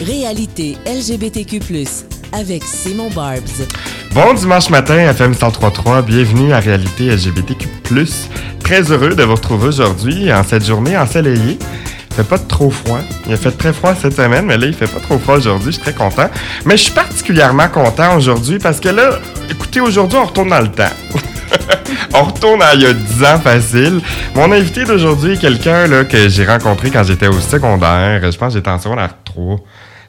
Réalité LGBTQ+, avec Simon Barbs. Bon dimanche matin, FM 103.3, bienvenue à Réalité LGBTQ+. Très heureux de vous retrouver aujourd'hui en cette journée ensoleillée. Il fait pas trop froid. Il a fait très froid cette semaine, mais là, il fait pas trop froid aujourd'hui. Je suis très content. Mais je suis particulièrement content aujourd'hui parce que là, écoutez, aujourd'hui, on retourne dans le temps. on retourne à il y a 10 ans facile. Mon invité d'aujourd'hui est quelqu'un que j'ai rencontré quand j'étais au secondaire. Je pense que j'étais en secondaire 3.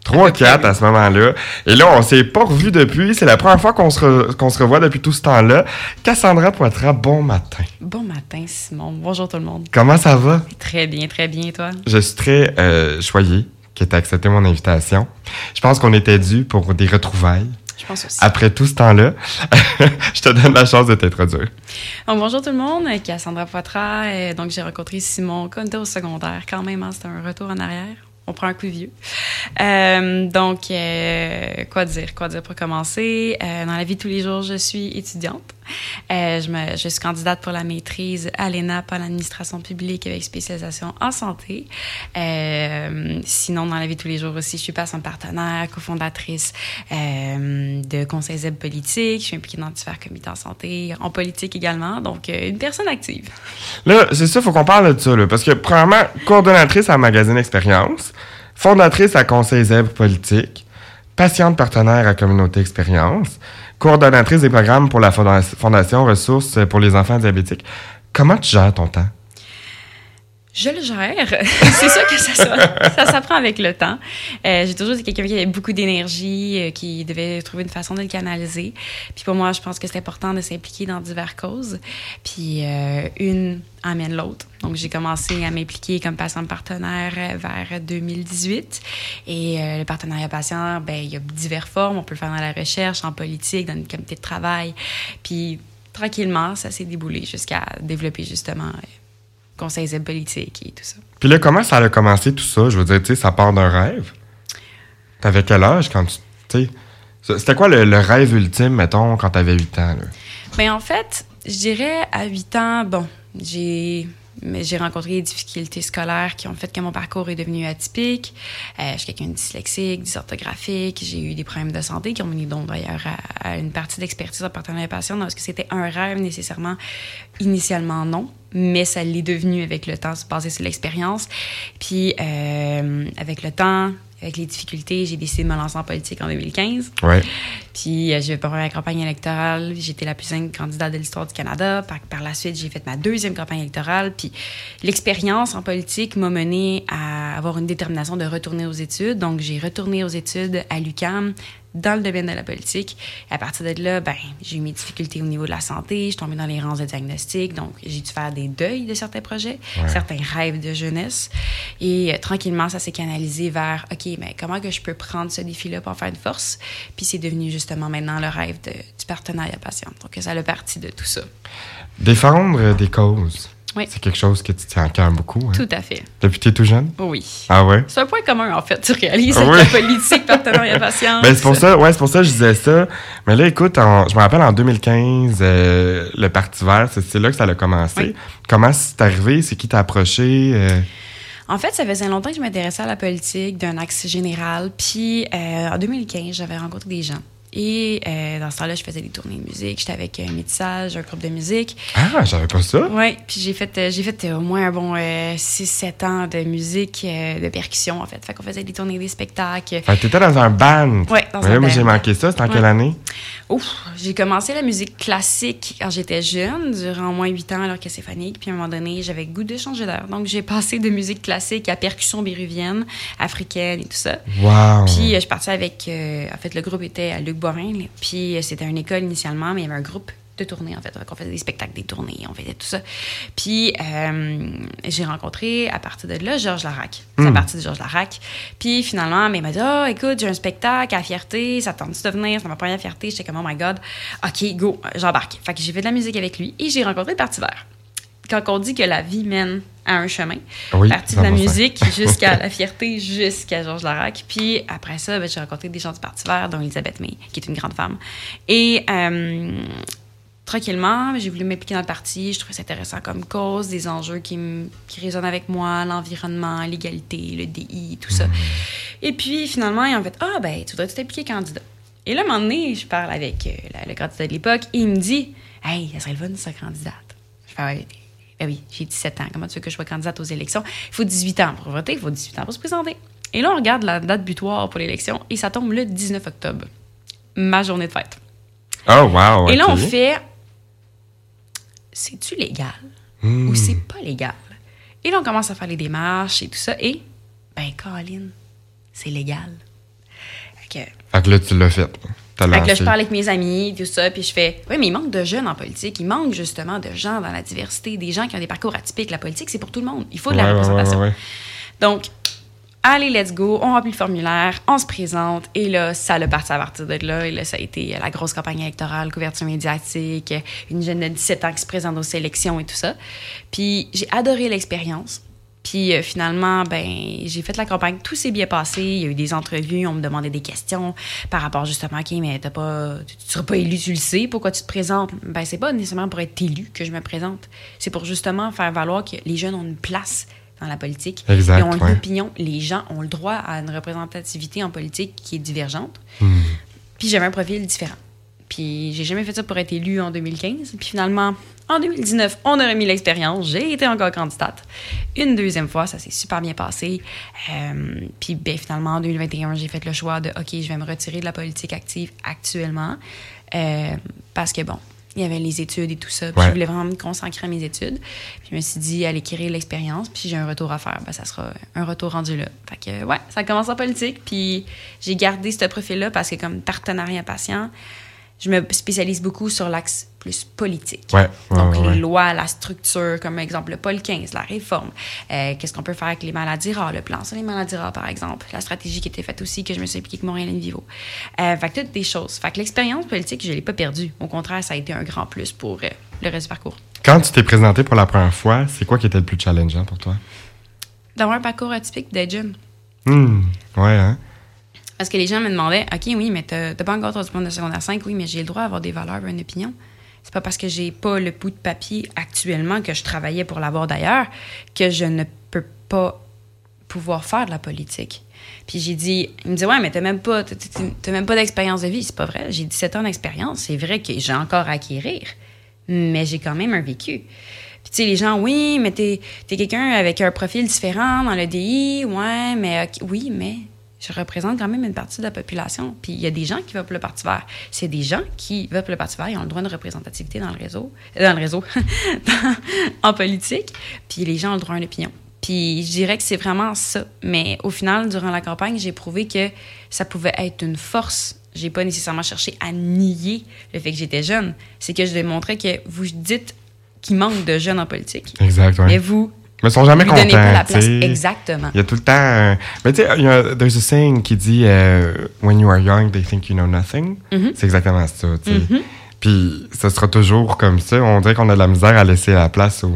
3 4 à ce moment-là. Et là, on s'est pas revu depuis. C'est la première fois qu'on se, re- qu'on se revoit depuis tout ce temps-là. Cassandra Poitras, bon matin. Bon matin, Simon. Bonjour tout le monde. Comment ça va? Très bien, très bien, toi? Je suis très euh, choyé que tu accepté mon invitation. Je pense qu'on était dû pour des retrouvailles. Je pense aussi. Après tout ce temps-là, je te donne la chance de t'introduire. Bonjour tout le monde. Cassandra Poitras. Euh, Donc, j'ai rencontré Simon quand on était au secondaire. Quand même, hein, c'était un retour en arrière. On prend un coup vieux. Euh, donc, euh, quoi dire? Quoi dire pour commencer? Euh, dans la vie de tous les jours, je suis étudiante. Euh, je, suis candidate pour la maîtrise à l'ENAP en administration publique avec spécialisation en santé. Euh, sinon, dans la vie de tous les jours aussi, je suis passante partenaire, cofondatrice euh, de Conseil ZEB politique. Je suis impliquée dans divers comités en santé, en politique également. Donc, une personne active. Là, c'est ça, faut qu'on parle de ça. Parce que, premièrement, coordonnatrice à Magazine Expérience, fondatrice à Conseil Zèbre Politique, patiente partenaire à Communauté Expérience, coordonnatrice des programmes pour la Fonda- Fondation Ressources pour les enfants diabétiques. Comment tu gères ton temps? Je le gère. c'est sûr que ça, ça, s'apprend avec le temps. Euh, j'ai toujours été quelqu'un qui avait beaucoup d'énergie, euh, qui devait trouver une façon de le canaliser. Puis pour moi, je pense que c'est important de s'impliquer dans diverses causes. Puis euh, une amène l'autre. Donc j'ai commencé à m'impliquer comme patient partenaire vers 2018. Et le partenariat patient, ben il y a diverses formes. On peut le faire dans la recherche, en politique, dans une comité de travail. Puis tranquillement, ça s'est déboulé jusqu'à développer justement conseils et politique et tout ça. Puis là, comment ça a commencé tout ça? Je veux dire, tu sais, ça part d'un rêve. T'avais quel âge quand tu. Tu sais, c'était quoi le, le rêve ultime, mettons, quand t'avais 8 ans, là? Mais en fait, je dirais à 8 ans, bon, j'ai mais j'ai rencontré des difficultés scolaires qui ont fait que mon parcours est devenu atypique. Euh, je suis quelqu'un de dyslexique, dysorthographique. J'ai eu des problèmes de santé qui ont mené donc d'ailleurs à, une partie d'expertise en partenariat patient. Est-ce que c'était un rêve nécessairement? Initialement, non. Mais ça l'est devenu avec le temps, basé sur l'expérience. Puis, euh, avec le temps, avec les difficultés, j'ai décidé de me lancer en politique en 2015. Ouais. Puis euh, j'ai fait ma première campagne électorale. J'étais la plus jeune candidate de l'histoire du Canada. Par, par la suite, j'ai fait ma deuxième campagne électorale. Puis l'expérience en politique m'a menée à avoir une détermination de retourner aux études. Donc j'ai retourné aux études à l'UCAM dans le domaine de la politique. Et à partir de là, ben, j'ai eu mes difficultés au niveau de la santé. Je suis tombée dans les rangs de diagnostic. Donc j'ai dû faire des deuils de certains projets, Ouais. certains rêves de jeunesse. Et euh, tranquillement, ça s'est canalisé vers, OK, mais comment que je peux prendre ce défi-là pour en faire une force? Puis c'est devenu justement maintenant le rêve de- du partenariat patient. Donc ça a partie de tout ça. Défendre des causes. Oui. C'est quelque chose que tu tiens à cœur beaucoup. Hein? Tout à fait. Depuis que t'es tout jeune? Oui. Ah ouais? C'est un point commun, en fait, tu réalises, Ah avec oui. la politique, partenariat patient. Ben, c'est pour ça, ouais, c'est pour ça que je disais ça. Mais là, écoute, en- je me rappelle en 2015, euh, le Parti vert, c'est, c'est là que ça a commencé. Oui. Comment c'est arrivé? C'est qui t'a approché? euh? En fait, ça faisait longtemps que je m'intéressais à la politique d'un axe général. Puis, euh, en 2015, j'avais rencontré des gens. Et euh, dans ce temps-là, je faisais des tournées de musique. J'étais avec un métissage, un groupe de musique. Ah, j'avais pas ça. Oui, puis j'ai fait, euh, j'ai fait euh, au moins un bon 6-7 ans de musique, euh, de percussion, en fait. Fait qu'on faisait des tournées, des spectacles. Fait que t'étais dans un band. Ouais, dans Mais un là, moi, band. j'ai manqué ça? C'était en Ouais. quelle année? Ouf, j'ai commencé la musique classique quand j'étais jeune, durant au moins 8 ans, alors que c'est phonique. Puis à un moment donné, j'avais goût de changer d'air. Donc j'ai passé de musique classique à percussion béruvienne, africaine et tout ça. Wow. Puis euh, je partie avec. euh, en fait, le groupe était à Luc Borin. Puis euh, c'était une école initialement, mais il y avait un groupe de tournées, en fait. On faisait des spectacles, des tournées, on faisait tout ça. Puis euh, j'ai rencontré, à partir de là, Georges Larac. C'est à Mm. partir de Georges Larac. Puis finalement, mais il m'a dit Ah, écoute, j'ai un spectacle à Fierté, ça te tente de venir, c'est ma première Fierté. J'étais comme Oh my God. OK, go, j'embarque. Fait que j'ai fait de la musique avec lui et j'ai rencontré le Parti vert. Quand on dit que la vie mène à un chemin, Oui, partie de la 100%. musique jusqu'à la fierté, jusqu'à Georges Larac. Puis après ça, ben, j'ai rencontré des gens du Parti vert, dont Elisabeth May, qui est une grande femme. Et euh, tranquillement, j'ai voulu m'impliquer dans le parti. Je trouvais ça intéressant comme cause, des enjeux qui, qui résonnent avec moi, l'environnement, l'égalité, le DI, tout ça. Et puis, finalement, ils ont fait Ah, ben, tu voudrais t'impliquer candidat? Et là, un moment donné, je parle avec euh, la- le candidat de l'époque et il me dit Hey, ça serait le fun ser candidate. Je fais Ouais, ben oui, j'ai 17 ans. Comment tu veux que je sois candidate aux élections? Il faut 18 ans pour voter, il faut 18 ans pour se présenter. Et là, on regarde la date butoir pour l'élection et ça tombe le 19 octobre, ma journée de fête. Oh, wow. Et là, on fait c'est-tu légal? Hmm. ou c'est pas légal? Et là, on commence à faire les démarches et tout ça. Et, ben, Colin, c'est légal. Fait que, Fait que là, tu l'as fait. Fait que là, je parle avec mes amis, tout ça, puis je fais Oui, mais il manque de jeunes en politique. Il manque justement de gens dans la diversité, des gens qui ont des parcours atypiques. La politique, c'est pour tout le monde. Il faut de la ouais, représentation. ouais, ouais. Donc, allez, let's go. On remplit le formulaire, on se présente. Et là, ça a parti à partir de là. Et là, ça a été la grosse campagne électorale, couverture médiatique, une jeune de 17 ans qui se présente aux élections et tout ça. Puis, j'ai adoré l'expérience. Puis euh, finalement, ben, j'ai fait la campagne, tout s'est bien passé. Il y a eu des entrevues, on me demandait des questions par rapport justement, OK, mais t'as pas, tu ne seras pas élu, tu le sais, pourquoi tu te présentes? Ben, c'est pas nécessairement pour être élu que je me présente. C'est pour justement faire valoir que les jeunes ont une place dans la politique. Exact, Ils ont une ouais. opinion. Les gens ont le droit à une représentativité en politique qui est divergente. Hmm. Puis j'avais un profil différent. Puis j'ai jamais fait ça pour être élu en 2015. Puis finalement, en 2019, on a remis l'expérience. J'ai été encore candidate. Une deuxième fois, ça s'est super bien passé. Euh, puis ben, finalement, en 2021, j'ai fait le choix de OK, je vais me retirer de la politique active actuellement. Euh, parce que bon, il y avait les études et tout ça. Puis Ouais. je voulais vraiment me consacrer à mes études. Puis je me suis dit, aller acquérir l'expérience. Puis j'ai un retour à faire. Ben, ça sera un retour rendu là. Fait que, ouais, ça commence en politique. Puis j'ai gardé ce profil-là parce que, comme partenariat patient, je me spécialise beaucoup sur l'axe plus politique. Ouais, ouais, Donc, ouais, les lois, la structure, comme exemple le Paul 15, la réforme. Euh, Qu'est-ce qu'on peut faire avec les maladies rares, le plan sur les maladies rares, par exemple. La stratégie qui était faite aussi, que je me suis impliquée avec Montréal Vivo. Euh, fait que toutes des choses. Fait que l'expérience politique, je ne l'ai pas perdue. Au contraire, ça a été un grand plus pour euh, le reste du parcours. Quand tu t'es présenté pour la première fois, c'est quoi qui était le plus challengeant pour toi? D'avoir un parcours atypique d'être jeune. Hmm. Ouais, hein? Parce que les gens me demandaient, OK, oui, mais t'as pas encore ton diplôme de secondaire 5, oui, mais j'ai le droit d'avoir des valeurs, une opinion. C'est pas parce que j'ai pas le bout de papier actuellement que je travaillais pour l'avoir d'ailleurs que je ne peux pas pouvoir faire de la politique. Puis j'ai dit, il me dit, ouais, mais t'as même pas, même pas d'expérience de vie. C'est pas vrai. J'ai 17 ans d'expérience. C'est vrai que j'ai encore à acquérir, mais j'ai quand même un vécu. Puis, tu sais, les gens, oui, mais t'es es, quelqu'un avec un profil différent dans le DI, ouais, mais oui, mais je représente quand même une partie de la population. Puis, il y a des gens qui votent pour le Parti vert. C'est des gens qui votent pour le Parti vert, ils ont le droit de représentativité dans le réseau, euh, dans le réseau, dans- en politique. Puis, les gens ont le droit à une opinion. Puis, je dirais que c'est vraiment ça. Mais au final, durant la campagne, j'ai prouvé que ça pouvait être une force j'ai pas nécessairement cherché à nier le fait que j'étais jeune. C'est que je démontrais que vous dites qu'il manque de jeunes en politique, Exact, ouais. mais vous Mais ils sont jamais contents. pas la place. Exactement. Il y a tout le temps. Mais tu sais, il y a- there's a saying qui dit euh, When you are young, they think you know nothing. Mhm. C'est exactement ça, tu sais. Mhm. Puis ce sera toujours comme ça. On dirait qu'on a de la misère à laisser la place À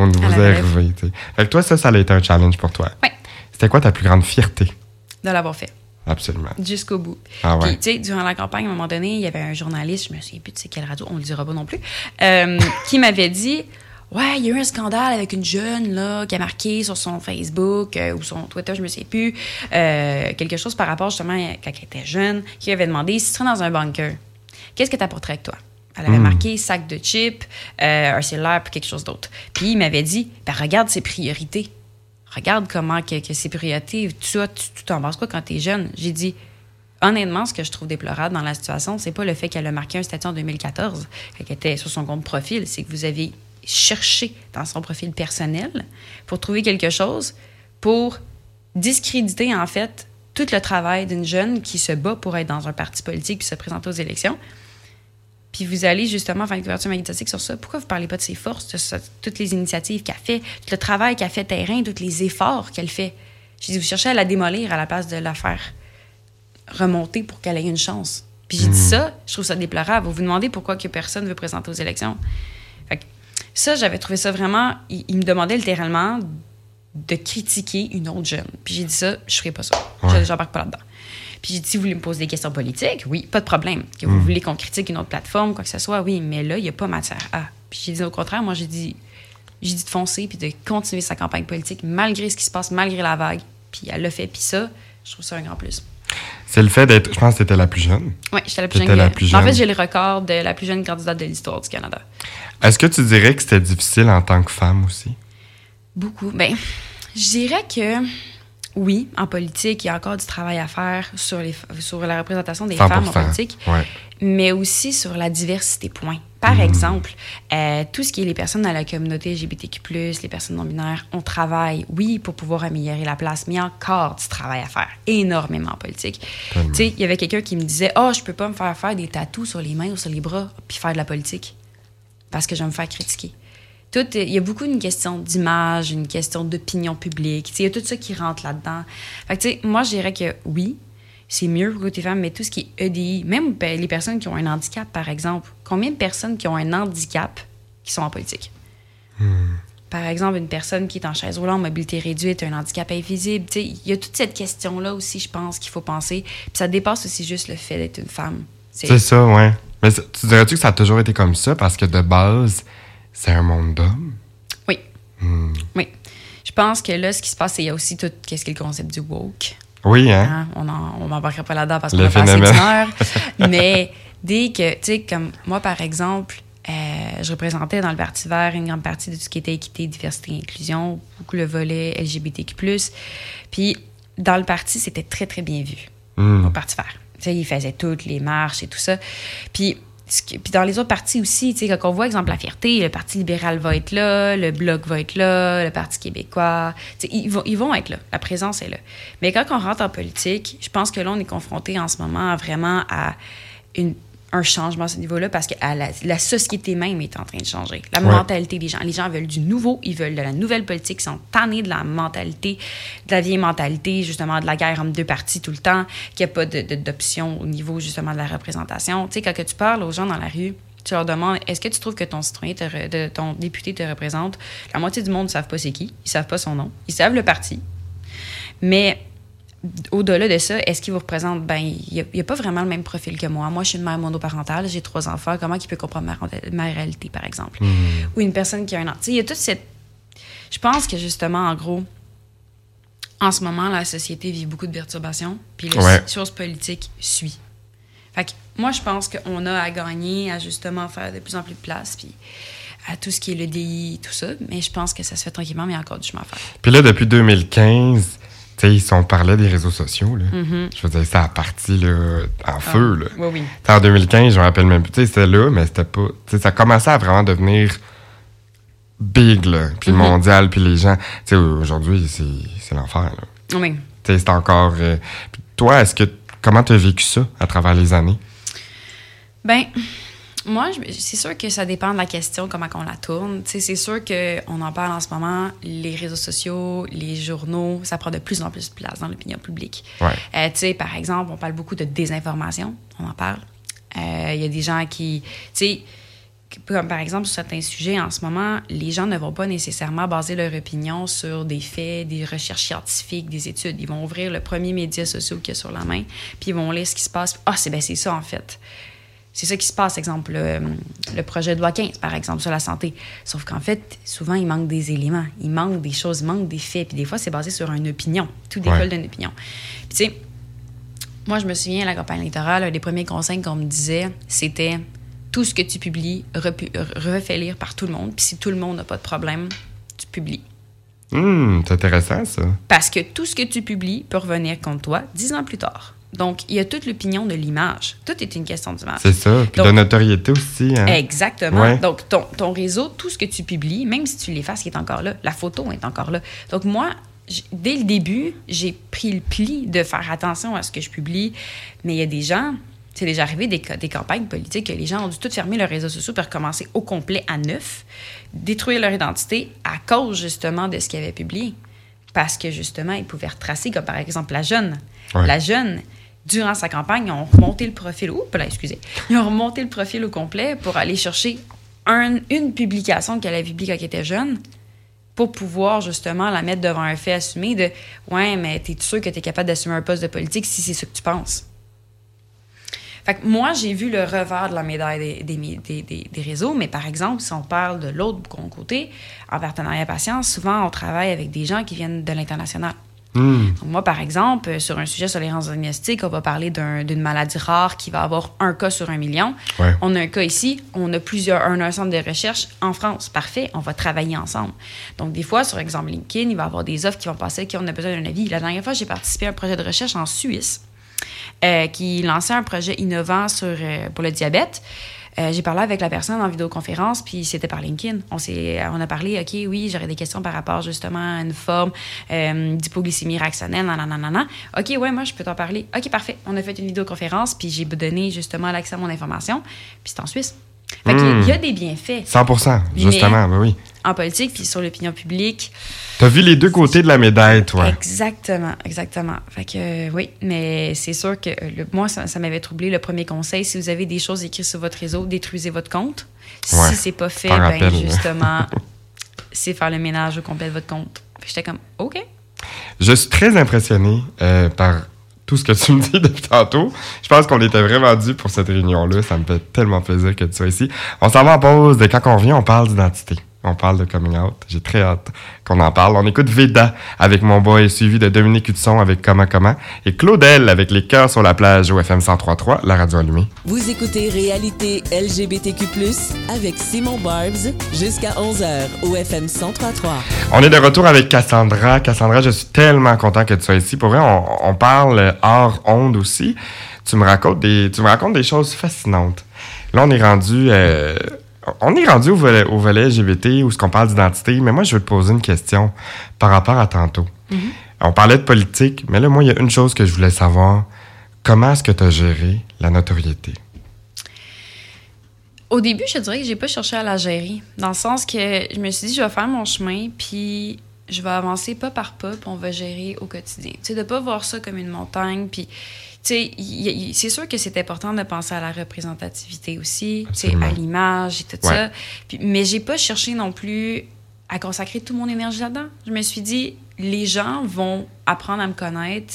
la relève. arrivés. tu sais. Fait que toi, ça, ça a été un challenge pour toi. Ouais. C'était quoi ta plus grande fierté? De l'avoir fait Absolument. jusqu'au bout. Ah ouais. Puis, tu sais, durant la campagne, à un moment donné, il y avait un journaliste, je me souviens plus de quelle radio, on le dira pas non plus, euh, qui m'avait dit Ouais, il y a eu un scandale avec une jeune là, qui a marqué sur son Facebook euh, ou son Twitter, je me sais plus, euh, quelque chose par rapport justement à quand elle était jeune, qui avait demandé si tu serais dans un bunker, qu'est-ce que tu apporterais avec toi? Elle avait Hmm. marqué sac de chips, euh, un cellulaire, puis quelque chose d'autre. Puis il m'avait dit ben, regarde ses priorités. Regarde comment que, que ses priorités. Tu vois, tu tu t'en penses quoi quand t'es jeune? J'ai dit, honnêtement, ce que je trouve déplorable dans la situation, c'est pas le fait qu'elle a marqué un statut en 2014, qu'elle était sur son compte profil, c'est que vous avez cherché dans son profil personnel pour trouver quelque chose pour discréditer, en fait, tout le travail d'une jeune qui se bat pour être dans un parti politique puis se présenter aux élections. Puis vous allez justement faire une couverture médiatique sur ça. Pourquoi vous parlez pas de ses forces, de ça- toutes les initiatives qu'elle fait, tout le travail qu'elle fait terrain, tous les efforts qu'elle fait? J'ai dit, vous cherchez à la démolir à la place de la faire remonter pour qu'elle ait une chance. Puis j'ai dit ça, je trouve ça déplorable. Vous vous demandez pourquoi que personne veut présenter aux élections. Ça, j'avais trouvé ça vraiment... Il, il me demandait littéralement de critiquer une autre jeune. Puis j'ai dit ça, je ferai pas ça. Ouais. Je J'embarque pas là-dedans. Puis j'ai dit, si vous voulez me poser des questions politiques, oui, pas de problème. Que vous voulez qu'on critique une autre plateforme, quoi que ce soit, oui, mais là, il n'y a pas matière à. Puis j'ai dit au contraire, moi, j'ai dit, j'ai dit de foncer puis de continuer sa campagne politique malgré ce qui se passe, malgré la vague. Puis elle l'a fait. Puis ça, je trouve ça un grand plus. C'est le fait d'être. Je pense que c'était la plus jeune. Oui, j'étais la plus jeune. la plus En fait, jeune. j'ai le record de la plus jeune candidate de l'histoire du Canada. Est-ce que tu dirais que c'était difficile en tant que femme aussi? Beaucoup. Ben, je dirais que oui, en politique, il y a encore du travail à faire sur, les, sur la représentation des femmes en politique, Ouais. mais aussi sur la diversité, point. Par Mhm. exemple, euh, tout ce qui est les personnes dans la communauté LGBTQ+, les personnes non-binaires, on travaille, oui, pour pouvoir améliorer la place, mais il y a encore du travail à faire, énormément en politique. Tu sais, il y avait quelqu'un qui me disait « Oh, je peux pas me faire faire des tatous sur les mains ou sur les bras puis faire de la politique parce que je vais me faire critiquer. » Tout, il y a beaucoup une question d'image, une question d'opinion publique. Il y a tout ça qui rentre là-dedans. Fait que, tu sais, moi, je dirais que oui, c'est mieux pour côté femme, mais tout ce qui est EDI, même ben, les personnes qui ont un handicap, par exemple, combien de personnes qui ont un handicap qui sont en politique? Par exemple, une personne qui est en chaise roulante, mobilité réduite, un handicap invisible. Il y a toute cette question-là aussi, je pense, qu'il faut penser. Puis ça dépasse aussi juste le fait d'être une femme. C'est- ça, ouais. Mais tu dirais-tu que ça a toujours été comme ça? Parce que de base, c'est un monde d'hommes? Oui. Hmm. Oui. Je pense que là, ce qui se passe, c'est qu'il y a aussi tout qu'est-ce qui est le concept du woke. Oui, hein? Hein, On on m'embarquera pas là-dedans parce qu'on a pas assez phénomène. d'une heure. Mais dès que, tu sais, comme moi, par exemple, euh, je représentais dans le Parti vert une grande partie de tout ce qui était équité, diversité et inclusion, beaucoup le volet LGBTQ+. Puis, dans le parti, c'était très, très bien vu, Hmm. au Parti vert. Tu sais, ils faisaient toutes les marches et tout ça. Puis, puis dans les autres partis aussi, tu sais, quand on voit, exemple, la Fierté, le Parti libéral va être là, le Bloc va être là, le Parti québécois, ils vont, ils vont être là. La présence est là. Mais quand on rentre en politique, je pense que là, on est confronté en ce moment vraiment à une- un changement à ce niveau-là parce que la, la société même est en train de changer. La Ouais. mentalité des gens. Les gens veulent du nouveau, ils veulent de la nouvelle politique, ils sont tannés de la mentalité, de la vieille mentalité, justement, de la guerre entre deux partis tout le temps, qu'il n'y a pas d'option au niveau, justement, de la représentation. Tu sais, quand que tu parles aux gens dans la rue, tu leur demandes est-ce que tu trouves que ton citoyen, te re- de, ton député te représente? La moitié du monde ne savent pas c'est qui, ils savent pas son nom, ils savent le parti. Mais au-delà de ça, est-ce qu'il vous représente? Ben, il n'y a, pas vraiment le même profil que moi. Moi, je suis une mère monoparentale, j'ai trois enfants. Comment il peut comprendre ma, ma réalité, par exemple? Ou une personne qui a un sais, il y a toute cette. Je pense que justement, en gros, en ce moment, la société vit beaucoup de perturbations, puis les Ouais. choses politiques suit. Fait que moi, je pense qu'on a à gagner à justement faire de plus en plus de place, puis à tout ce qui est le DI, tout ça. Mais je pense que ça se fait tranquillement, mais il y a encore du chemin à faire. Puis là, depuis 2015, tu sais, ils sont parlait des réseaux sociaux, là. Mhm. Je veux dire, ça a parti, là, en feu, là. Oui, oui. En 2015, je me rappelle même plus. Tu sais, c'était là, mais c'était pas. Tu sais, ça commençait à vraiment devenir big, là. Puis Mhm. mondial, puis les gens. Tu sais, aujourd'hui, c'est c'est l'enfer, là. Oui. Tu sais, c'est encore. euh, toi, est-ce que. Comment tu as vécu ça à travers les années? Ben, moi, c'est sûr que ça dépend de la question, comment on la tourne. C'est sûr qu'on en parle en ce moment. Les réseaux sociaux, les journaux, ça prend de plus en plus de place dans l'opinion publique. Ouais. Euh, par exemple, on parle beaucoup de désinformation. On en parle. Euh, Il y a des gens qui. Comme par exemple, sur certains sujets, en ce moment, les gens ne vont pas nécessairement baser leur opinion sur des faits, des recherches scientifiques, des études. Ils vont ouvrir le premier média social qu'il y a sur la main, puis ils vont lire ce qui se passe. Ah, c'est ben, c'est ça, en fait. C'est ça qui se passe, exemple, le, le projet de loi 15, par exemple, sur la santé. Sauf qu'en fait, souvent, il manque des éléments, il manque des choses, il manque des faits. Puis des fois, c'est basé sur une opinion. Tout découle Ouais. d'une opinion. Puis tu sais, moi, je me souviens, à la campagne électorale, un des premiers conseils qu'on me disait, c'était tout ce que tu publies, refais lire par tout le monde. Puis si tout le monde n'a pas de problème, tu publies. Hum, c'est intéressant, ça. Parce que tout ce que tu publies peut revenir contre toi dix ans plus tard. Donc, il y a toute l'opinion de l'image. Tout est une question d'image. C'est ça. Puis Donc- de notoriété aussi, hein. Exactement. Ouais. Donc, ton, ton réseau, tout ce que tu publies, même si tu l'effaces, il est encore là. La photo est encore là. Donc, moi, dès le début, j'ai pris le pli de faire attention à ce que je publie. Mais il y a des gens, c'est déjà arrivé des, des campagnes politiques que les gens ont dû tout fermer leurs réseaux sociaux pour recommencer au complet à neuf, détruire leur identité à cause justement de ce qu'ils avaient publié. Parce que justement, ils pouvaient retracer, comme par exemple la jeune. Ouais. La jeune, durant sa campagne, ils ont remonté le profil. Oups, excusez. Ils ont remonté le profil au complet pour aller chercher un- une publication qu'elle avait publiée quand elle était jeune pour pouvoir justement la mettre devant un fait assumé de Ouais, mais t'es sûr que t'es capable d'assumer un poste de politique si c'est ce que tu penses? Fait que moi, j'ai vu le revers de la médaille des, des- des- des réseaux, mais par exemple, si on parle de l'autre côté, en partenariat patience, souvent on travaille avec des gens qui viennent de l'international. Hmm. Donc, moi, par exemple, euh, sur un sujet sur les errance diagnostique, on va parler d'un- d'une maladie rare qui va avoir un cas sur un million. Ouais. On a un cas ici, on a plusieurs, un, un centre de recherche en France. Parfait, on va travailler ensemble. Donc, des fois, sur exemple LinkedIn, il va y avoir des offres qui vont passer, qui on a besoin d'un avis. La dernière fois, j'ai participé à un projet de recherche en Suisse euh, qui lançait un projet innovant sur, euh, pour le diabète. Euh, j'ai parlé avec la personne en vidéoconférence, puis c'était par LinkedIn. On, s'est, on a parlé, OK, oui, j'aurais des questions par rapport justement à une forme euh, d'hypoglycémie réactionnelle, nanana. OK, ouais, moi, je peux t'en parler. OK, parfait. On a fait une vidéoconférence, puis j'ai donné justement l'accès à mon information, puis c'est en Suisse. Fait qu'il y a- Hmm. il y a des bienfaits 100% justement, ben oui. En politique, puis sur l'opinion publique. T'as vu les deux côtés de la médaille, toi? Exactement, exactement. Fait que euh, oui, mais c'est sûr que euh, le- moi, ça, ça m'avait troublé. Le premier conseil, si vous avez des choses écrites sur votre réseau, détruisez votre compte. Ouais, Si c'est pas fait, ben justement, c'est faire le ménage au complet de votre compte. J'étais comme, OK. Je suis très impressionné euh, par tout ce que tu me dis depuis tantôt. Je pense qu'on était vraiment dû pour cette réunion-là. Ça me fait tellement plaisir que tu sois ici. On s'en va en pause. Et quand on revient, on parle d'identité. On parle de coming out. J'ai très hâte qu'on en parle. On écoute Veda avec mon boy, suivi de Dominique Hudson avec Comment Comment et Claudel avec Les cœurs sur la plage au FM 103.3, la radio allumée. Vous écoutez Réalité LGBTQ+, avec Simon Barbs, jusqu'à 11h au FM 103.3. On est de retour avec Cassandra. Cassandra, je suis tellement content que tu sois ici. Pour vrai, on, on parle hors onde aussi. Tu me racontes des, tu me racontes des choses fascinantes. Là, on est rendu, euh, on est rendu au volet, au volet LGBT où ce qu'on parle d'identité. Mais moi, je veux te poser une question par rapport à tantôt. On parlait de politique, mais là, moi, il y a une chose que je voulais savoir. Comment est-ce que tu as géré la notoriété? Au début, je dirais que j'ai pas cherché à la gérer. Dans le sens que je me suis dit, je vais faire mon chemin, puis je vais avancer pas par pas, puis on va gérer au quotidien. Tu sais, de pas voir ça comme une montagne, puis... C'est sûr que c'est important de penser à la représentativité aussi, à l'image et tout Ouais. ça. Puis, mais j'ai pas cherché non plus à consacrer toute mon énergie là-dedans. Je me suis dit, les gens vont apprendre à me connaître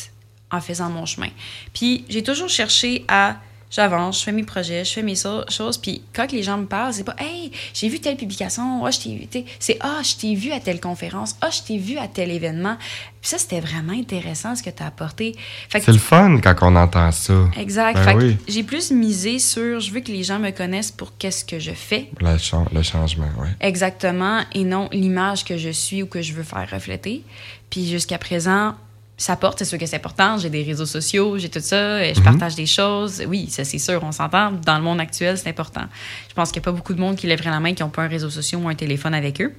en faisant mon chemin. Puis j'ai toujours cherché à j'avance, je fais mes projets, je fais mes so- choses. Puis quand les gens me parlent, c'est pas Hey, j'ai vu telle publication, ah, je t'ai vu. C'est Ah, je t'ai vu à telle conférence, ah, je t'ai vu à tel événement. Puis ça, c'était vraiment intéressant ce que tu as apporté. C'est le fun quand on entend ça. Exact. Ben oui. j'ai plus misé sur je veux que les gens me connaissent pour qu'est-ce que je fais Le, chan- le changement, oui. exactement et non l'image que je suis ou que je veux faire refléter. Puis jusqu'à présent, ça porte, c'est sûr que c'est important. J'ai des réseaux sociaux, j'ai tout ça, et je partage des choses. Oui, ça c'est sûr, on s'entend. Dans le monde actuel, c'est important. Je pense qu'il n'y a pas beaucoup de monde qui lèverait la main qui n'ont pas un réseau social ou un téléphone avec eux.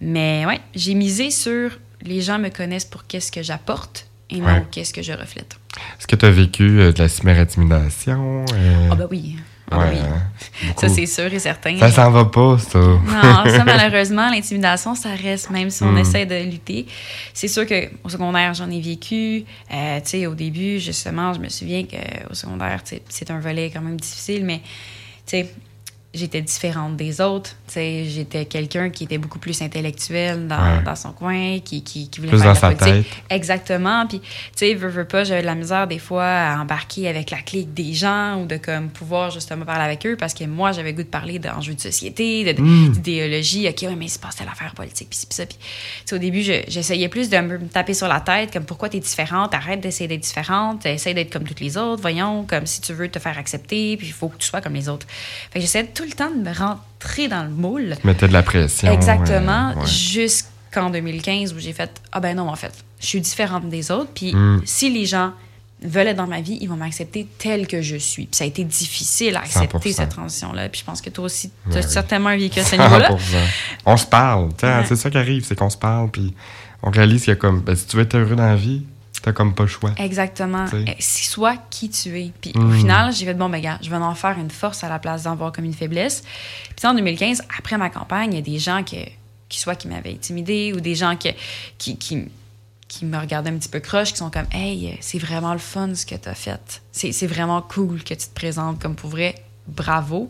Mais ouais, j'ai misé sur les gens me connaissent pour qu'est-ce que j'apporte et non Ouais. qu'est-ce que je reflète. Est-ce que tu as vécu euh, de la cyber-intimidation? euh, Ah bah oui. Ah bah ouais, oui. hein, Ça c'est sûr et certain. Ça s'en va pas, ça. Non, ça, malheureusement, l'intimidation, ça reste, même si on Mm. essaie de lutter. C'est sûr qu'au secondaire, j'en ai vécu. Euh, tu sais, au début, justement, je me souviens qu'au secondaire, c'est un volet quand même difficile, mais, tu sais, j'étais différente des autres. J'étais quelqu'un qui était beaucoup plus intellectuel dans, Ouais. dans son coin, qui, qui, qui voulait Plus faire dans de la sa politique. tête. Exactement. Puis, tu sais, veux, veux pas, j'avais de la misère des fois à embarquer avec la clique des gens ou de comme pouvoir justement parler avec eux parce que moi, j'avais goût de parler d'enjeux de société, de- de- Mm. d'idéologie. OK, ouais, mais il se passe l'affaire politique, puis ça. Puis, au début, je- j'essayais plus de me taper sur la tête, comme pourquoi tu es différente, arrête d'essayer d'être différente, essaye d'être comme toutes les autres, voyons, comme si tu veux te faire accepter, puis il faut que tu sois comme les autres. Fait que j'essayais tout le temps de me rentrer dans le moule. Tu mettais de la pression. Exactement, euh, ouais. jusqu'en 2015 où j'ai fait Ah ben non, en fait, je suis différente des autres. Puis Mm. si les gens veulent être dans ma vie, ils vont m'accepter telle que je suis. Puis ça a été difficile à accepter 100%. cette transition-là. Puis je pense que toi aussi, tu as oui. certainement vécu à ce niveau-là. 100%. On se parle. Ouais. C'est ça qui arrive, c'est qu'on se parle, puis on réalise qu'il y a comme. ben, si tu veux être heureux dans la vie, t'as comme pas le choix. Exactement. Sais. Eh, Si sois qui tu es. Puis au final, j'ai fait bon, ben gars, je vais en faire une force à la place d'en voir comme une faiblesse. Puis en 2015, après ma campagne, il y a des gens que, qui soit qui m'avaient intimidé ou des gens que, qui, qui, qui me regardaient un petit peu croche, qui sont comme Hey, c'est vraiment le fun ce que tu as fait. C'est c'est vraiment cool que tu te présentes comme pour vrai. Bravo.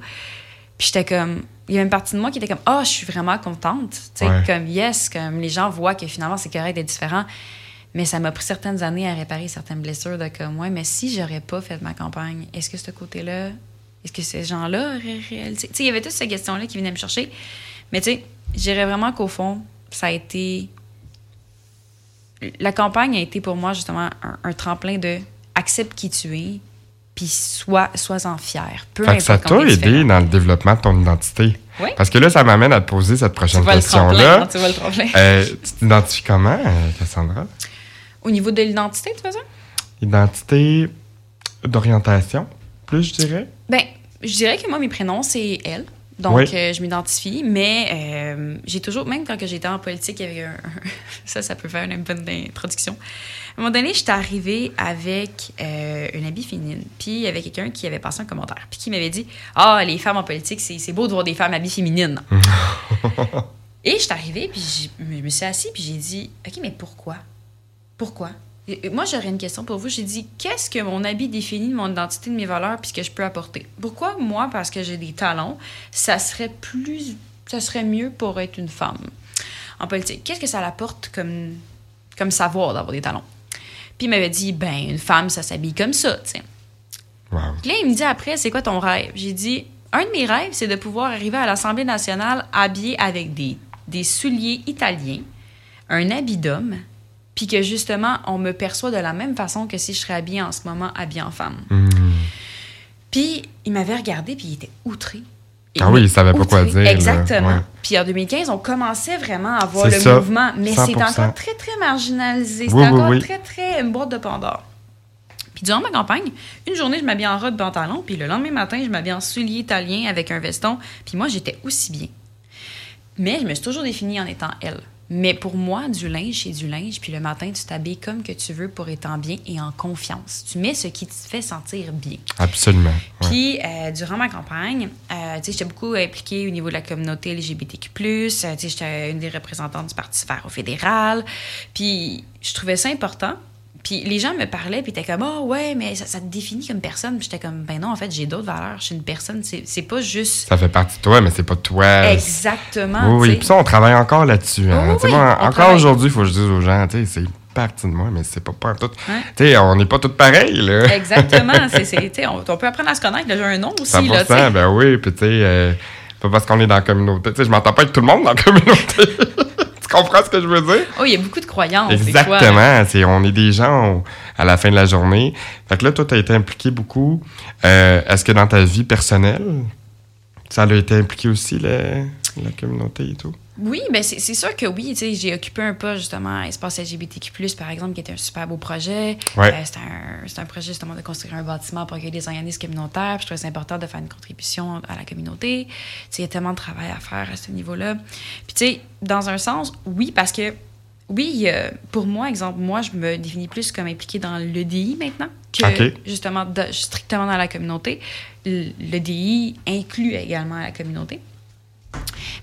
Puis j'étais comme. Il y a une partie de moi qui était comme Ah, je suis vraiment contente. Tu sais, Ouais. comme yes, comme les gens voient que finalement c'est correct d'être différent. Mais ça m'a pris certaines années à réparer certaines blessures de comme, ouais, mais si j'aurais pas fait ma campagne, est-ce que ce côté-là, est-ce que ces gens-là auraient réalisé? Tu sais, il y avait toutes ces questions-là qui venaient me chercher. Mais tu sais, je dirais vraiment qu'au fond, ça a été la campagne a été pour moi justement un, un tremplin de accepte qui tu es, puis sois, sois-en fier. Peu Fait que ça t'a aidé dans le développement de ton identité. Oui. Parce que là, ça m'amène à te poser cette prochaine question-là. tu vois le tremplin. Euh, tu t'identifies comment, euh, Cassandra? Au niveau de l'identité, tu vois ça? Identité d'orientation, plus, je dirais. Ben, je dirais que moi, mes prénoms, c'est elle. Donc, Oui. euh, je m'identifie, mais euh, j'ai toujours, même quand j'étais en politique, il y avait un, ça, ça peut faire une bonne introduction. À un moment donné, j'étais arrivée avec euh, un habit féminine, puis il y avait quelqu'un qui avait passé un commentaire, puis qui m'avait dit Ah, les femmes en politique, c'est beau de voir des femmes habillées féminines. Et j'étais arrivée, puis je me suis assise, puis j'ai dit OK, mais pourquoi Pourquoi? Moi, j'aurais une question pour vous. J'ai dit Qu'est-ce que mon habit définit de mon identité, de mes valeurs, puis ce que je peux apporter? Pourquoi moi, parce que j'ai des talents, ça serait plus. Ça serait mieux pour être une femme en politique? Qu'est-ce que ça apporte comme, comme savoir d'avoir des talents Puis il m'avait dit Ben, une femme, ça s'habille comme ça, tu sais. Wow. Là, il me dit après, c'est quoi ton rêve? J'ai dit, un de mes rêves, c'est de pouvoir arriver à l'Assemblée nationale habillé avec des, des souliers italiens, un habit d'homme, puis que justement, on me perçoit de la même façon que si je serais habillée en ce moment, habillée en femme. Hmm. Puis il m'avait regardé, puis il était outré. Ah oui, il savait pas quoi dire. Exactement. Puis en 2015, on commençait vraiment à voir le ça, mouvement, mais c'est 100%. encore très, très marginalisé. C'est Oui, encore oui. très, très une boîte de Pandore. Puis durant ma campagne, une journée, je m'habille en robe pantalon, puis le lendemain matin, je m'habille en soulier italien avec un veston, puis moi, j'étais aussi bien. Mais je me suis toujours définie en étant elle. Mais pour moi, du linge, c'est du linge, puis le matin, tu t'habilles comme que tu veux pour être en bien et en confiance. Tu mets ce qui te fait sentir bien. Absolument. ouais. Puis, euh, durant ma campagne, euh, tu sais, j'étais beaucoup impliquée au niveau de la communauté LGBTQ+. Euh, tu sais, j'étais une des représentantes du Parti vert au fédéral. Puis, je trouvais ça important. Puis, les gens me parlaient, puis étaient comme « Ah ouais, mais ça, ça te définit comme personne. » Puis j'étais comme « Ben non, en fait, j'ai d'autres valeurs. Je suis une personne. C'est pas juste... Ça fait partie de toi, mais c'est pas toi. Exactement. Oui, oui. Puis ça, on travaille encore là-dessus. hein. Oui, oui, moi, encore aujourd'hui, il faut que je dise aux gens, tu sais, c'est partie de moi, mais c'est pas pas tout. Ouais. Tu sais, on n'est pas tous pareils, là. Exactement. C'est- on, on peut apprendre à se connaître. J'ai un nom aussi. 100%, Là, tu sais. ben oui, puis tu sais, euh, pas parce qu'on est dans la communauté. Tu sais, je m'entends pas avec tout le monde dans la communauté. tu comprends ce que je veux dire? Oh, il y a beaucoup de croyances. Exactement. C'est, on est des gens on- à la fin de la journée. Fait que là, toi, tu as été impliqué beaucoup. Euh, est-ce que dans ta vie personnelle, ça a été impliqué aussi, la, la communauté et tout? Oui, ben c'est c'est sûr que oui. tu sais, J'ai occupé un poste justement à Espace LGBTQ, par exemple, qui était un super beau projet. Ouais. Euh, C'était un, un projet justement de construire un bâtiment pour accueillir des organismes communautaires. Puis je trouvais ça important de faire une contribution à la communauté. Tu sais, Il y a tellement de travail à faire à ce niveau-là. Puis tu sais, dans un sens, oui, parce que oui, euh, pour moi, exemple, moi, je me définis plus comme impliquée dans l'EDI maintenant que justement de- strictement dans la communauté. L'EDI inclut également la communauté.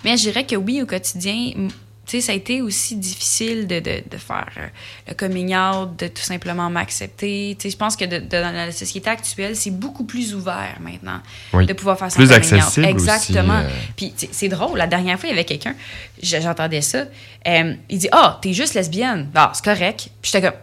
Mais je dirais que oui, au quotidien, tu sais, ça a été aussi difficile de, de, de faire euh, le coming out, de tout simplement m'accepter. Tu sais, je pense que de- dans la société actuelle, c'est beaucoup plus ouvert maintenant Oui. de pouvoir faire son Plus coming out. accessible Exactement. aussi, euh. Puis c'est drôle, la dernière fois, il y avait quelqu'un, j'entendais ça, euh, il dit « Ah, t'es juste lesbienne. Ah, c'est correct. » Puis j'étais comme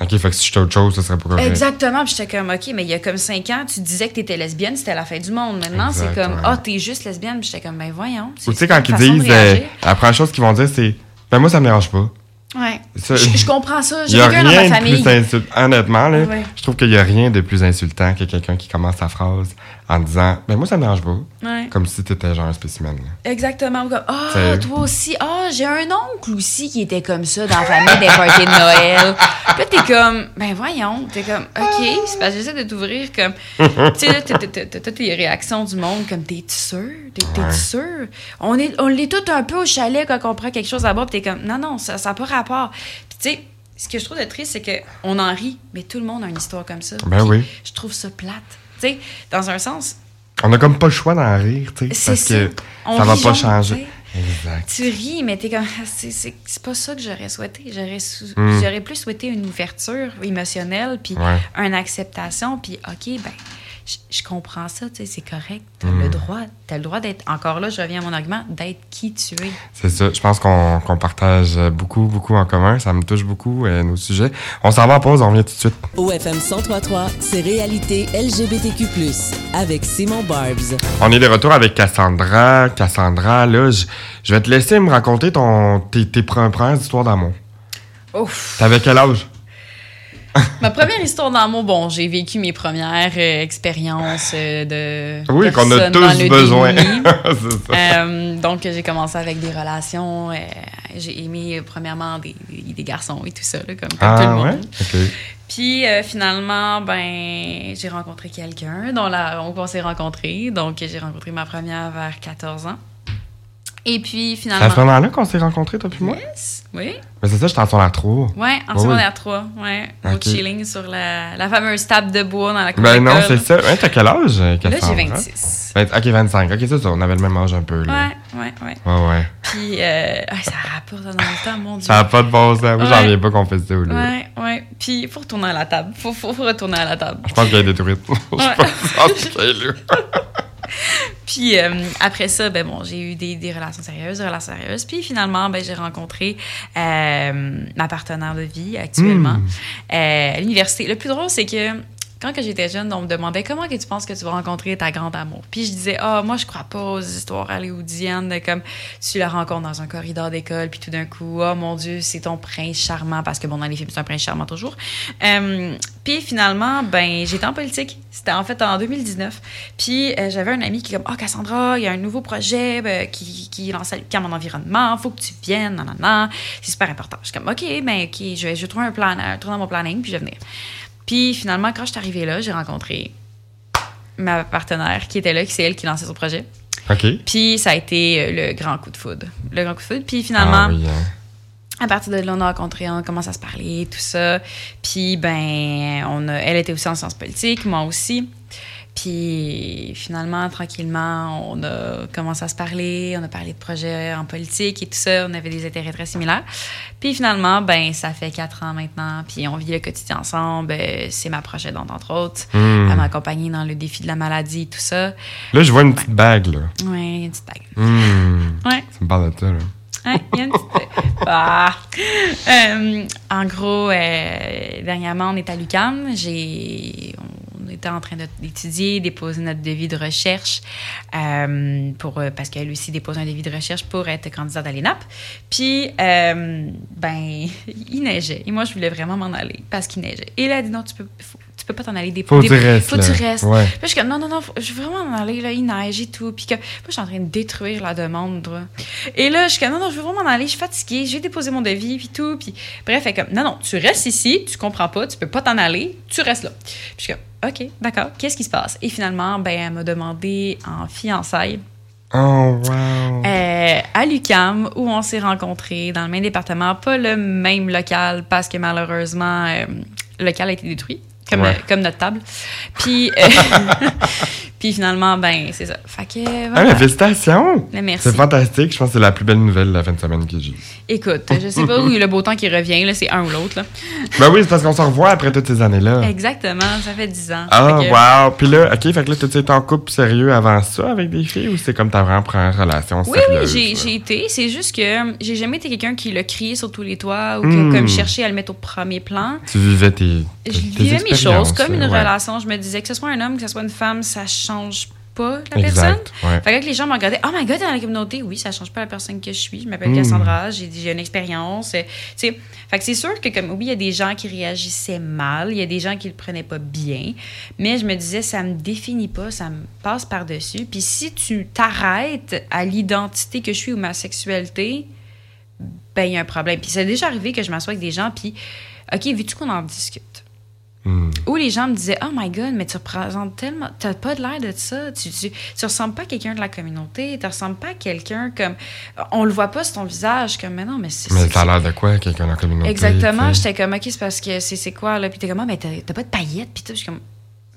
OK, fait que si j'étais autre chose, ça serait pas correct. Exactement. Puis j'étais comme, OK, mais il y a comme cinq ans, tu disais que t'étais lesbienne, c'était la fin du monde. Maintenant, c'est comme, ah, t'es juste lesbienne. Puis j'étais comme, ben voyons. Ou tu sais, quand ils disent, euh, la première chose qu'ils vont dire, c'est Ben, moi, ça me dérange pas. Ouais. Ça- Je, je comprends ça. J'ai quelqu'un dans rien ma de famille. plus. Honnêtement, là, Ouais. je trouve qu'il y a rien de plus insultant que quelqu'un qui commence sa phrase en disant Ben, moi, ça me dérange pas. Ouais. Comme si t'étais genre un spécimen. là. Exactement. Comme, Ah, C'est- toi aussi. Ah, j'ai un oncle aussi qui était comme ça dans la famille des parties de Noël. Puis là, t'es comme, ben voyons. T'es comme, OK, c'est parce que j'essaie de t'ouvrir comme. tu sais, là, t'as- toutes les réactions du monde comme, t'es-tu sûr? T'es- Ouais. sûr? On est, on l'est tout un peu au chalet quand on prend quelque chose là-bas. Puis t'es comme, non, non, ça n'a pas rapport. Puis tu sais, ce que je trouve de triste, c'est qu'on en rit, mais tout le monde a une histoire comme ça. Ben oui. Je trouve ça plate. Tu sais, dans un sens, On a comme pas le choix d'en rire, tu sais. Parce que ça. On ça va pas changer. tu Exact. tu ris, mais t'es comme, ah, c'est- pas ça que j'aurais souhaité. J'aurais sou- Mm. j'aurais plus souhaité une ouverture émotionnelle, puis Ouais. une acceptation, puis OK, ben, je- je comprends ça, tu sais, c'est correct. T'as Mm. le droit, t'as le droit d'être, encore là, je reviens à mon argument, d'être qui tu es. C'est ça. Je pense qu'on qu'on partage beaucoup, beaucoup en commun. Ça me touche beaucoup, euh, nos sujets. On s'en va en pause, on revient tout de suite. Au FM 1033, c'est Réalité LGBTQ+, avec Simon Barbs. On est de retour avec Cassandra. Cassandra, là, je, je vais te laisser me raconter ton, tes, tes pre- premières histoires d'amour. Ouf. T'avais quel âge? Ma première histoire d'amour, bon, j'ai vécu mes premières euh, expériences euh, de. Oui, qu'on a tous besoin. Euh, donc, j'ai commencé avec des relations. j'ai aimé, premièrement, des, des garçons et tout ça, là, comme, comme tout le ah, monde. ouais? Puis, finalement, ben, j'ai rencontré quelqu'un dont la, on, on s'est rencontrés. Donc, j'ai rencontré ma première vers 14 ans. Et puis, C'est à ce finalement. moment-là qu'on s'est rencontrés, toi puis moi? Yes, oui. Mais c'est ça, j'étais en secondaire 3. Ouais, en secondaire 3. Ouais. Au chilling sur la, la fameuse table de bois dans la cour Ben non, c'est ça. Ouais, t'as quel âge, euh, Là, j'ai 26. Ben, ok, 25. Ok, c'est ça, on avait le même âge un peu, là. Ouais, ouais, ouais. Ouais, ouais. Puis, euh, ah, ça rapporte dans le temps, mon Dieu. Ça n'a pas de bon sens. Moi, j'en Ouais. reviens pas qu'on fait ça, là. Ouais, ouais. Puis, il faut retourner à la table. Faut, faut, faut retourner à la table. Je pense qu'elle est détruite. Je en tout cas, là. Puis euh, après ça, ben bon, j'ai eu des, des relations sérieuses, des relations sérieuses. Puis finalement, ben j'ai rencontré euh, ma partenaire de vie actuellement Hmm. euh, à l'université. Le plus drôle, c'est que quand j'étais jeune, on me demandait comment que tu penses que tu vas rencontrer ta grande amour? Puis je disais, ah, moi, je crois pas aux histoires hollywoodiennes comme tu la rencontres dans un corridor d'école, puis tout d'un coup, oh mon Dieu, c'est ton prince charmant, parce que bon, dans les films, c'est un prince charmant toujours. Euh, puis finalement, ben, j'étais en politique. C'était en fait en 2019. Puis euh, j'avais un ami qui comme, ah, Cassandra, il y a un nouveau projet ben, qui, qui lance à mon environnement, faut que tu viennes, non. C'est super important. Je suis comme, OK, ben, OK, je vais, je vais trouver un plan, un trou dans mon planning, puis je vais venir. Puis finalement, quand je suis arrivée là, j'ai rencontré ma partenaire qui était là, qui c'est elle qui lançait son projet. OK. Puis ça a été euh, le grand coup de foudre. Le grand coup de foudre. Puis finalement, Ah oui, hein. à partir de là, on a rencontré, on commence à se parler, tout ça. Puis, ben, on a, elle était aussi en sciences politiques, moi aussi. Puis, finalement, tranquillement, on a commencé à se parler, on a parlé de projets en politique et tout ça. On avait des intérêts très similaires. Puis, finalement, ben, ça fait quatre ans maintenant. Puis, on vit le quotidien ensemble. Euh, C'est ma projet aidante, entre autres. Hmm. Elle m'a accompagnée dans le défi de la maladie et tout ça. Là, je vois une petite bague, là. Ouais, il y a une petite bague. Hmm. Ouais. Ça me parle de ça, là. Il y a une petite- Ah. Euh, en gros, euh, dernièrement, on est à l'UQAM. J'ai, était en train d'étudier, déposer notre devis de recherche euh, pour, euh, parce qu'elle aussi dépose un devis de recherche pour être candidate à l'ENAP. Puis, euh, ben, il neigeait. Et moi, je voulais vraiment m'en aller parce qu'il neigeait. Et là, elle a dit non, tu peux, faut- tu peux pas t'en aller. Des, Faut que tu restes, Faut que tu restes. Ouais. Puis je suis comme, non, non, non, faut- je veux vraiment m'en aller, là, il neige et tout. Puis que, moi, je suis en train de détruire la demande. Et là, je suis comme, non, non, je veux vraiment m'en aller, je suis fatiguée, j'ai déposé mon devis, puis tout. Puis bref, elle est comme, non, non, tu restes ici, tu comprends pas, tu peux pas t'en aller, tu restes là. Puis je suis comme, OK, d'accord, qu'est-ce qui se passe? Et finalement, ben, elle m'a demandé en fiançailles Oh, wow. euh, à l'UCAM, où on s'est rencontrés dans le même département, pas le même local, parce que malheureusement, euh, le local a été détruit. Comme, Ouais. euh, comme notre table. Puis, euh, puis finalement, ben, c'est ça. Fait que, Ah, voilà. mais félicitations! Mais merci. C'est fantastique. Je pense que c'est la plus belle nouvelle de la fin de semaine que j'ai. Écoute, je sais pas où le beau temps qui revient, là, c'est un ou l'autre. Ben oui, c'est parce qu'on se revoit après toutes ces années-là. Exactement, ça fait 10 ans. Ah, que- wow! Puis là, OK, fait que là, t'as été en couple sérieux avant ça avec des filles ou c'est comme ta vraiment première relation Oui, oui, sérieuse? j'ai, été. C'est juste que j'ai jamais été quelqu'un qui l'a crié sur tous les toits ou qui a comme cherché à le mettre au premier plan. Tu vivais tes. Je tes vivais mes choses comme une ouais. relation. Je me disais que ce soit un homme, que ce soit une femme, ça change pas la personne. Ouais. Fait que les gens me regardaient, oh my god, t'es dans la communauté, oui, ça change pas la personne que je suis. Je m'appelle. Cassandra, j'ai, j'ai une expérience. euh, tu. Fait que c'est sûr que, comme, oui, il y a des gens qui réagissaient mal, il y a des gens qui le prenaient pas bien, mais je me disais, ça me définit pas, ça me passe par-dessus. Puis si tu t'arrêtes à l'identité que je suis ou ma sexualité, ben, il y a un problème. Puis c'est déjà arrivé que je m'assois avec des gens, puis, OK, veux-tu qu'on en discute? Hmm. Où les gens me disaient Oh my god, mais tu représentes tellement. T'as pas de l'air de ça. Tu, tu, tu ressembles pas à quelqu'un de la communauté. Tu ressembles pas à quelqu'un comme. On le voit pas sur ton visage, comme. Mais non, mais c'est. Mais a l'air de quoi, quelqu'un dans la communauté? Exactement. J'étais comme Ok, c'est parce que c'est quoi, là? Puis t'es comme Ah, mais t'as t'as pas de paillettes. Puis tout. Je suis comme.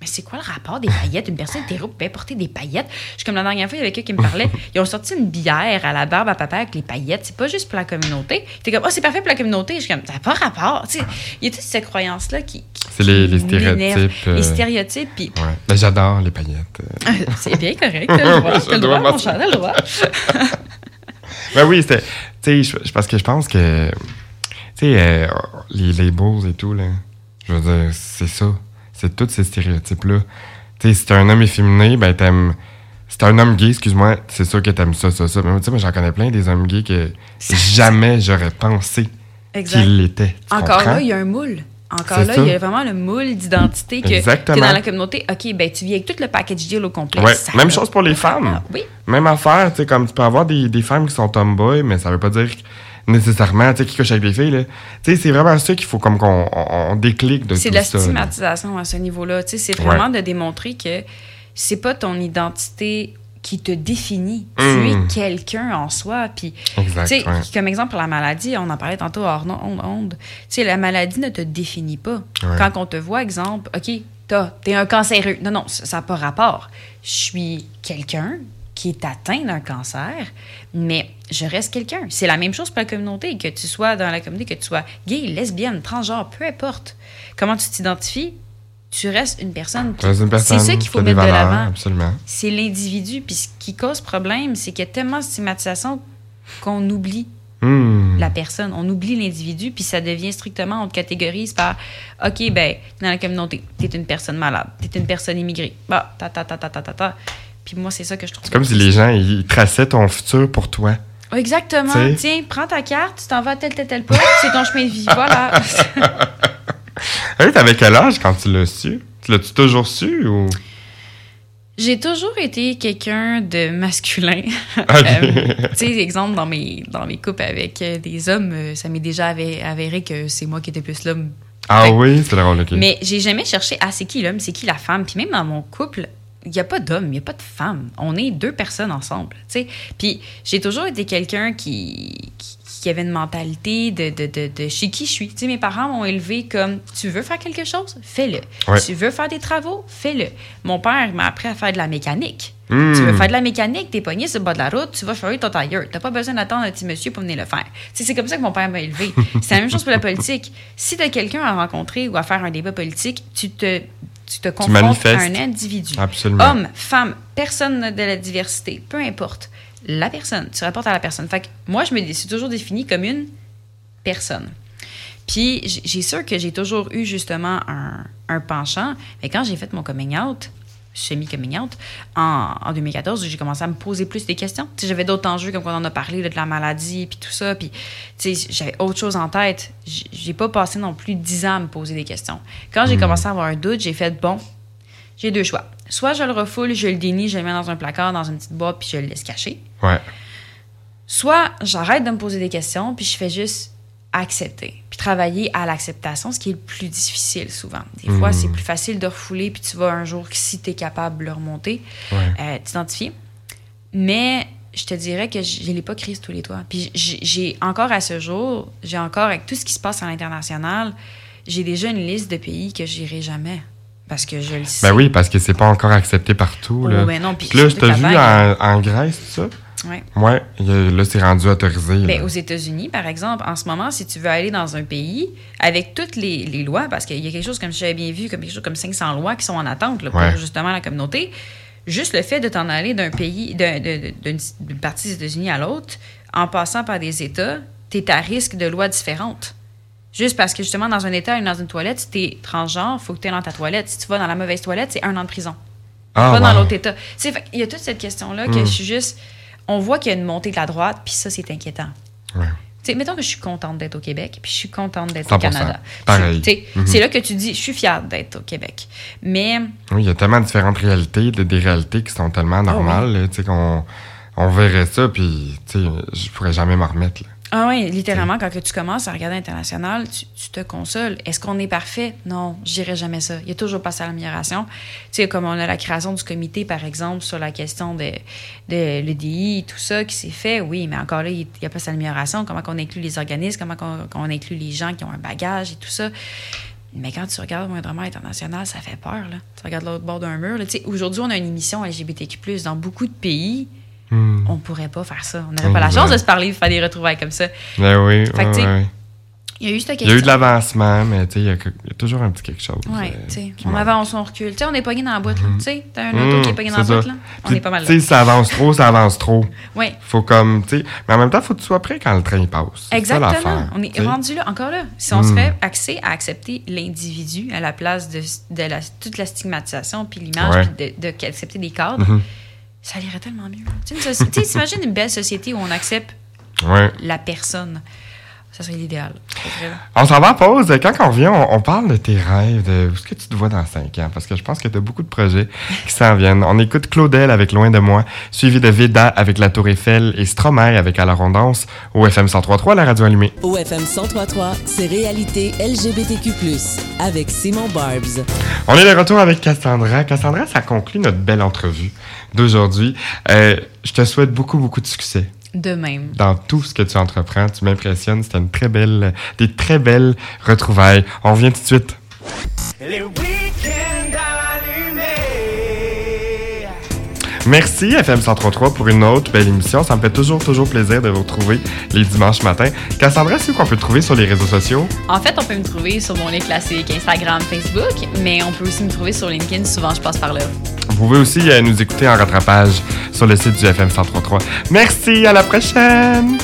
Mais c'est quoi le rapport des paillettes? Une personne hétéro peut porter des paillettes. Je suis comme la dernière fois, il y avait quelqu'un qui me parlait. Ils ont sorti une bière à la barbe à papa avec les paillettes. C'est pas juste pour la communauté. T'es comme, oh, c'est parfait pour la communauté. Je suis comme, ça n'a pas rapport. Il y a toute cette croyance-là qui. qui- C'est les- stéréotypes, euh. Les stéréotypes. Puis, Ouais. Ben, j'adore les paillettes. euh. c'est bien correct. T'as le droit. T'as le droit, mon le droit. Ben oui, c'était. Tu sais, je- parce que je pense que. Tu sais, euh, les labels et tout, là. Je veux dire, c'est ça. C'est tous ces stéréotypes-là. Tu sais, si t'es un homme efféminé, ben t'aimes. Si t'es un homme gay, excuse-moi, c'est sûr que t'aimes ça, ça, ça. Mais tu sais, moi, j'en connais plein des hommes gays que jamais j'aurais pensé Exact. qu'il l'était. Tu Encore comprends? là, il y a un moule. Encore là, il y a vraiment le moule d'identité que es Exactement. dans la communauté. OK, ben tu vis avec tout le package deal au complet. Ouais, Ça même chose pour les femmes. Oui. Même affaire, tu sais, comme tu peux avoir des, des femmes qui sont tomboy, mais ça veut pas dire que nécessairement, tu sais, qui couchent avec des filles, là. Tu sais, c'est vraiment ça qu'il faut comme qu'on on, on déclique de C'est tout de la ça. là. stigmatisation à ce niveau-là. Tu sais, c'est Ouais. vraiment de démontrer que c'est pas ton identité qui te définit. Tu Mm. es quelqu'un en soi. Puis, Exact, tu sais, ouais. comme exemple pour la maladie, on en parlait tantôt hors onde. onde. Tu sais, la maladie ne te définit pas. Ouais. Quand on te voit, exemple, OK, t'as- t'es un cancéreux. Non, non, ça n'a pas rapport. Je suis quelqu'un qui est atteint d'un cancer, mais je reste quelqu'un. C'est la même chose pour la communauté, que tu sois dans la communauté, que tu sois gay, lesbienne, transgenre, peu importe. Comment tu t'identifies, tu restes une personne. Tu restes une personne C'est ça qu'il faut qui mettre de valeurs, l'avant. Absolument. C'est l'individu. Puis ce qui cause problème, c'est qu'il y a tellement de stigmatisation qu'on oublie Hmm. la personne. On oublie l'individu, puis ça devient strictement, on te catégorise par OK, ben, dans la communauté, t'es une personne malade, t'es une personne immigrée. Bah, ta, ta, ta, ta, ta, ta, ta. Puis moi, c'est ça que je trouve. C'est comme si les gens, ils traçaient ton futur pour toi. Exactement. T'sais. Tiens, prends ta carte, tu t'en vas à tel, tel, tel poste, c'est ton chemin de vie. Voilà. Hey, t'avais quel âge quand tu l'as su? Tu l'as-tu toujours su ou? J'ai toujours été quelqu'un de masculin. Euh, tu sais, exemple, dans mes, dans mes couples avec euh, des hommes, euh, ça m'est déjà avéré, avéré que c'est moi qui étais plus l'homme. Ah Fait- oui, c'est drôle, ok. Mais j'ai jamais cherché, ah, c'est qui l'homme, c'est qui la femme? Puis même dans mon couple, il n'y a pas d'homme, il n'y a pas de femme. On est deux personnes ensemble, tu sais. Puis j'ai toujours été quelqu'un qui, qui, qui avait une mentalité de, de, de, de chez qui je suis. Tu sais, mes parents m'ont élevé comme, tu veux faire quelque chose, fais-le. Ouais. Tu veux faire des travaux, fais-le. Mon père m'a appris à faire de la mécanique. Hmm. Tu veux faire de la mécanique, t'es pogné sur le bas de la route, tu vas faire ton tailleur. T'as pas besoin d'attendre un petit monsieur pour venir le faire. C'est comme ça que mon père m'a élevé. c'est la même chose pour la politique. Si t'as quelqu'un à rencontrer ou à faire un débat politique, tu te, tu te confrontes à manifestes. un individu. Absolument. Homme, femme, personne de la diversité, peu importe. La personne, tu rapportes à la personne. Fait que moi, je me suis toujours définie comme une personne. Puis, j'ai sûr que j'ai toujours eu justement un, un penchant. Mais quand j'ai fait mon coming out, semi-coming out, en, en 2014, j'ai commencé à me poser plus des questions. J'avais d'autres enjeux, comme quand on en a parlé, là, de la maladie, puis tout ça. Puis, tu sais, j'avais autre chose en tête. J'ai pas passé non plus 10 ans à me poser des questions. Quand j'ai commencé à avoir un doute, j'ai fait, bon, j'ai deux choix. Soit je le refoule, je le dénie, je le mets dans un placard, dans une petite boîte, puis je le laisse cacher. Ouais. Soit j'arrête de me poser des questions, puis je fais juste accepter. Puis travailler à l'acceptation, ce qui est le plus difficile souvent. Des fois, Mhm. c'est plus facile de refouler, puis tu vas un jour, si tu es capable de le remonter, Ouais. euh, t'identifier. Mais je te dirais que je ne l'ai pas crise tous les toits. Puis j'ai encore à ce jour, j'ai encore, avec tout ce qui se passe à l'international, j'ai déjà une liste de pays que j'irai jamais. Parce que je le sais. Ben oui, parce que c'est pas encore accepté partout. Oh, Là, ben non, puis là, je t'ai vu en, en Grèce, tout ça? Ouais. Ouais, là, c'est rendu autorisé. là. Ben, aux États-Unis, par exemple, en ce moment, si tu veux aller dans un pays avec toutes les, les lois, parce qu'il y a quelque chose, comme j'avais bien vu, comme quelque chose comme 500 lois qui sont en attente là, pour Ouais. justement la communauté, juste le fait de t'en aller d'un pays, d'une partie des États-Unis à l'autre, en passant par des États, tu es à risque de lois différentes. Juste parce que justement, dans un État ou dans une toilette, si tu es transgenre, il faut que tu dans ta toilette. Si tu vas dans la mauvaise toilette, c'est un an de prison ah, pas dans l'autre État. Il y a toute cette question-là que Mm. je suis juste. On voit qu'il y a une montée de la droite, puis ça, c'est inquiétant. Ouais. Mettons que je suis contente d'être au Québec, puis je suis contente d'être au 100%. Canada. Pareil. Mhm. C'est là que tu dis, je suis fière d'être au Québec. Mais Oui, il y a tellement de différentes réalités, de- des réalités qui sont tellement normales, tu sais, qu'on on verrait ça, puis, tu sais, je pourrais jamais m'en remettre. là. Ah oui, littéralement, quand que tu commences à regarder international, tu, tu te consoles. Est-ce qu'on est parfait? Non, je dirais jamais ça. Il y a toujours passé à l'amélioration. Tu sais, comme on a la création du comité, par exemple, sur la question de, de l'EDI, tout ça qui s'est fait, oui, mais encore là, il y a pas à l'amélioration. Comment on inclut les organismes, comment on, qu'on inclut les gens qui ont un bagage et tout ça? Mais quand tu regardes moindrement international, ça fait peur. Là. Tu regardes l'autre bord d'un mur. là. Aujourd'hui, on a une émission LGBTQ. Dans beaucoup de pays, Hmm. on pourrait pas faire ça. On n'aurait pas la chance de se parler, de faire des retrouvailles comme ça. Ben oui, Fait que, ouais. Il y a eu cette Il y a eu de l'avancement, mais il y, a il y a toujours un petit quelque chose. Ouais, euh, tu sais, qui on avance, on recule. Tu sais, on est pogné dans la boîte, là. Tu sais, t'as un Mmh, auto qui est pogné dans la boîte, là. On est pas mal Tu là. sais, ça avance trop, ça avance trop. Oui, Faut comme, tu sais, mais en même temps, faut que tu sois prêt quand le train passe. Ça, exactement. On est rendu là, encore là. Si on Mmh. serait axé à accepter l'individu à la place de, de la, toute la stigmatisation puis l'image, puis de, de- des cadres, Mhm. Ça irait tellement mieux. Tu sais, une t'imagines belle société où on accepte Ouais. la personne. Ça serait l'idéal. On s'en va en pause. Quand on revient, on, parle de tes rêves, de où est-ce que tu te vois dans cinq ans, parce que je pense que tu as beaucoup de projets qui s'en viennent. On écoute Claudel avec Loin de moi, suivi de Veda avec La Tour Eiffel et Stromae avec À la Rondance au FM 103.3, la radio allumée. Au FM 103.3, c'est Réalité LGBTQ+, avec Simon Barbs. On est de retour avec Cassandra. Cassandra, ça conclut notre belle entrevue d'aujourd'hui. Euh, je te souhaite beaucoup, beaucoup de succès. De même. Dans tout ce que tu entreprends, tu m'impressionnes. C'était une très belle, des très belles retrouvailles. On revient tout de suite. Merci FM 133 pour une autre belle émission. Ça me fait toujours, toujours plaisir de vous retrouver les dimanches matins. Cassandra, c'est où qu'on peut te trouver sur les réseaux sociaux? En fait, on peut me trouver sur mon lien classique Instagram, Facebook, mais on peut aussi me trouver sur LinkedIn. Souvent, je passe par là. Vous pouvez aussi euh, nous écouter en rattrapage sur le site du FM 133. Merci, à la prochaine!